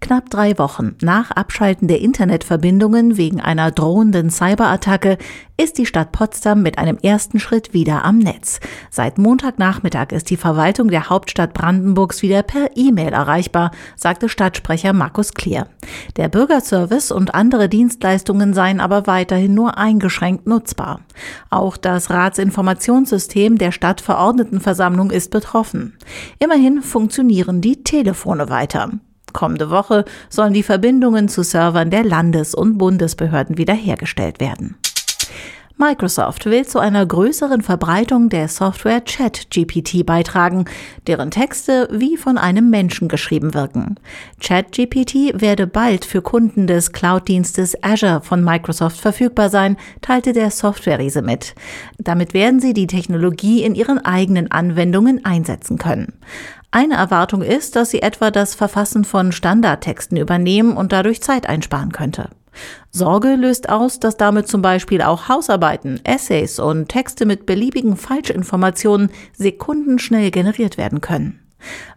Knapp drei Wochen nach Abschalten der Internetverbindungen wegen einer drohenden Cyberattacke ist die Stadt Potsdam mit einem ersten Schritt wieder am Netz. Seit Montagnachmittag ist die Verwaltung der Hauptstadt Brandenburgs wieder per E-Mail erreichbar, sagte Stadtsprecher Markus Klier. Der Bürgerservice und andere Dienstleistungen seien aber weiterhin nur eingeschränkt nutzbar. Auch das Ratsinformationssystem der Stadtverordnetenversammlung ist betroffen. Immerhin funktionieren die Telefone weiter. Kommende Woche sollen die Verbindungen zu Servern der Landes- und Bundesbehörden wiederhergestellt werden. Microsoft will zu einer größeren Verbreitung der Software ChatGPT beitragen, deren Texte wie von einem Menschen geschrieben wirken. ChatGPT werde bald für Kunden des Cloud-Dienstes Azure von Microsoft verfügbar sein, teilte der Software-Riese mit. Damit werden sie die Technologie in ihren eigenen Anwendungen einsetzen können. Eine Erwartung ist, dass sie etwa das Verfassen von Standardtexten übernehmen und dadurch Zeit einsparen könnte. Sorge löst aus, dass damit zum Beispiel auch Hausarbeiten, Essays und Texte mit beliebigen Falschinformationen sekundenschnell generiert werden können.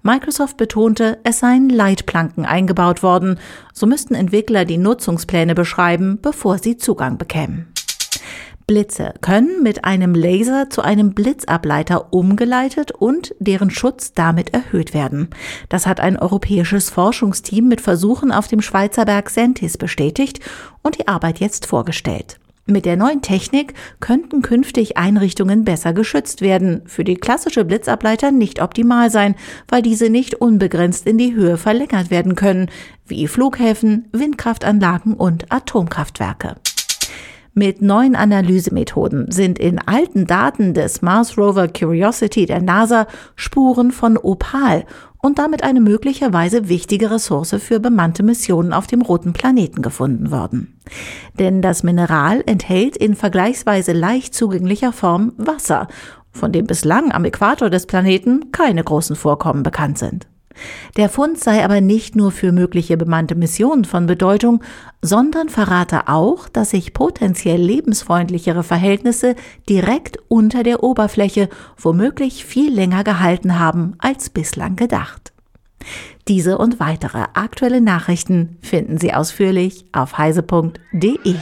Microsoft betonte, es seien Leitplanken eingebaut worden, so müssten Entwickler die Nutzungspläne beschreiben, bevor sie Zugang bekämen. Blitze können mit einem Laser zu einem Blitzableiter umgeleitet und deren Schutz damit erhöht werden. Das hat ein europäisches Forschungsteam mit Versuchen auf dem Schweizer Berg Sentis bestätigt und die Arbeit jetzt vorgestellt. Mit der neuen Technik könnten künftig Einrichtungen besser geschützt werden, für die klassische Blitzableiter nicht optimal sein, weil diese nicht unbegrenzt in die Höhe verlängert werden können, wie Flughäfen, Windkraftanlagen und Atomkraftwerke. Mit neuen Analysemethoden sind in alten Daten des Mars Rover Curiosity der NASA Spuren von Opal und damit eine möglicherweise wichtige Ressource für bemannte Missionen auf dem roten Planeten gefunden worden. Denn das Mineral enthält in vergleichsweise leicht zugänglicher Form Wasser, von dem bislang am Äquator des Planeten keine großen Vorkommen bekannt sind. Der Fund sei aber nicht nur für mögliche bemannte Missionen von Bedeutung, sondern verrate auch, dass sich potenziell lebensfreundlichere Verhältnisse direkt unter der Oberfläche womöglich viel länger gehalten haben als bislang gedacht. Diese und weitere aktuelle Nachrichten finden Sie ausführlich auf heise.de.